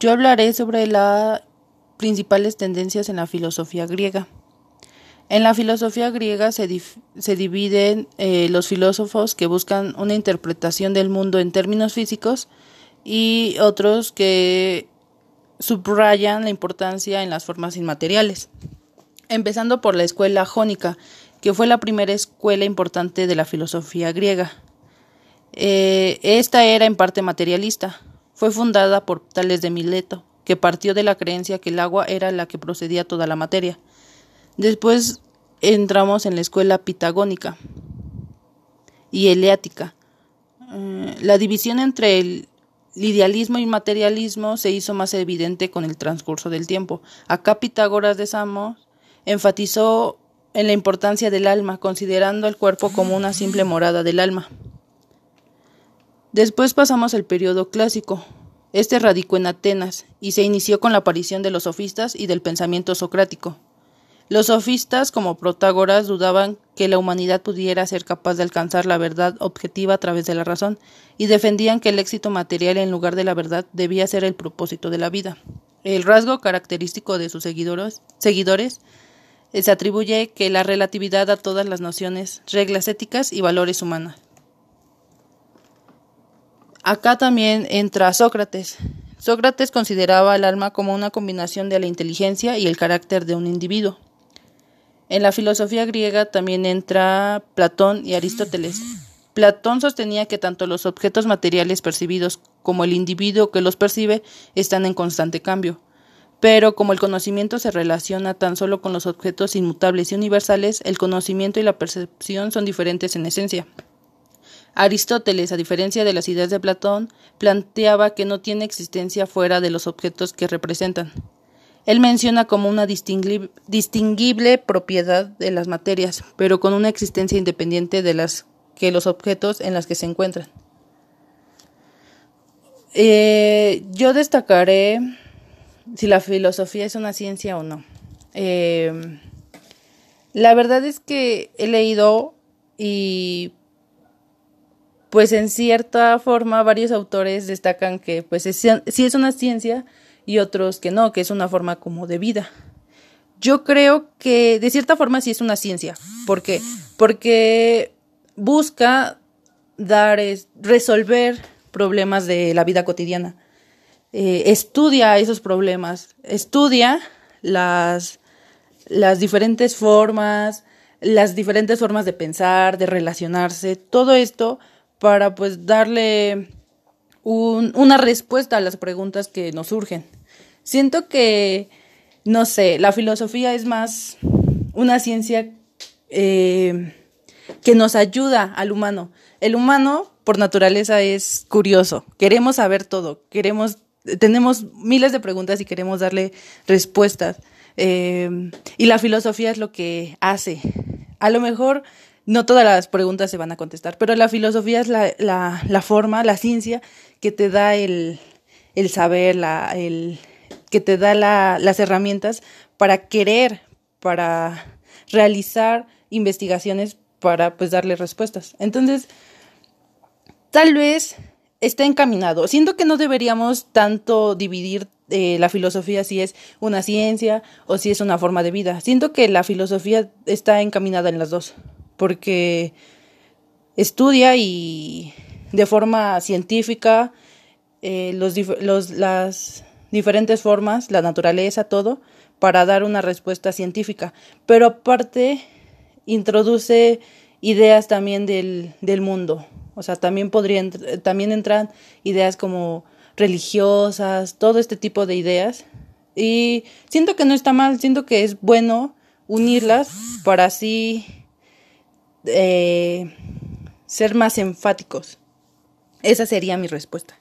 Yo hablaré sobre las principales tendencias en la filosofía griega. En la filosofía griega se, se dividen eh, los filósofos que buscan una interpretación del mundo en términos físicos y otros que subrayan la importancia en las formas inmateriales. Empezando por la escuela jónica, que fue la primera escuela importante de la filosofía griega. Eh, esta era en parte materialista. Fue fundada por Tales de Mileto, que partió de la creencia que el agua era la que procedía toda la materia. Después entramos en la escuela pitagónica y eleática. Eh, la división entre el idealismo y materialismo se hizo más evidente con el transcurso del tiempo. Acá Pitágoras de Samos enfatizó en la importancia del alma, considerando el cuerpo como una simple morada del alma. Después pasamos al periodo clásico. Este radicó en Atenas y se inició con la aparición de los sofistas y del pensamiento socrático. Los sofistas, como Protágoras, dudaban que la humanidad pudiera ser capaz de alcanzar la verdad objetiva a través de la razón, y defendían que el éxito material en lugar de la verdad debía ser el propósito de la vida. El rasgo característico de sus seguidores, seguidores se atribuye que la relatividad a todas las nociones, reglas éticas y valores humanos. Acá también entra Sócrates. Sócrates consideraba al alma como una combinación de la inteligencia y el carácter de un individuo. En la filosofía griega también entra Platón y Aristóteles. Platón sostenía que tanto los objetos materiales percibidos como el individuo que los percibe están en constante cambio. Pero como el conocimiento se relaciona tan solo con los objetos inmutables y universales, el conocimiento y la percepción son diferentes en esencia. Aristóteles, a diferencia de las ideas de Platón, planteaba que no tiene existencia fuera de los objetos que representan. Él menciona como una distinguible propiedad de las materias, pero con una existencia independiente de las que los objetos en las que se encuentran. Eh, yo destacaré si la filosofía es una ciencia o no. Eh, la verdad es que he leído y pues en cierta forma varios autores destacan que pues es, sí es una ciencia y otros que no, que es una forma como de vida. Yo creo que de cierta forma sí es una ciencia. ¿Por qué? Porque busca dar, es, resolver problemas de la vida cotidiana. Eh, estudia esos problemas, estudia las, las diferentes formas, las diferentes formas de pensar, de relacionarse, todo esto para pues darle una respuesta a las preguntas que nos surgen. Siento que, no sé, la filosofía es más una ciencia eh, que nos ayuda al humano. El humano, por naturaleza, es curioso. Queremos saber todo. Queremos, tenemos miles de preguntas y queremos darle respuestas. Eh, y la filosofía es lo que hace. A lo mejor no todas las preguntas se van a contestar, pero la filosofía es la, forma, la ciencia que te da el, saber, la, que te da la, las herramientas para querer, para realizar investigaciones, para pues darle respuestas. Entonces, tal vez está encaminado. Siento que no deberíamos tanto dividir eh, la filosofía si es una ciencia o si es una forma de vida. Siento que la filosofía está encaminada en las dos porque estudia y de forma científica eh, los, los, las diferentes formas, la naturaleza, todo, para dar una respuesta científica. Pero aparte, introduce ideas también del, del mundo. O sea, también podrían, también entran ideas como religiosas, todo este tipo de ideas. Y siento que no está mal, siento que es bueno unirlas para así eh, ser más enfáticos. Esa sería mi respuesta.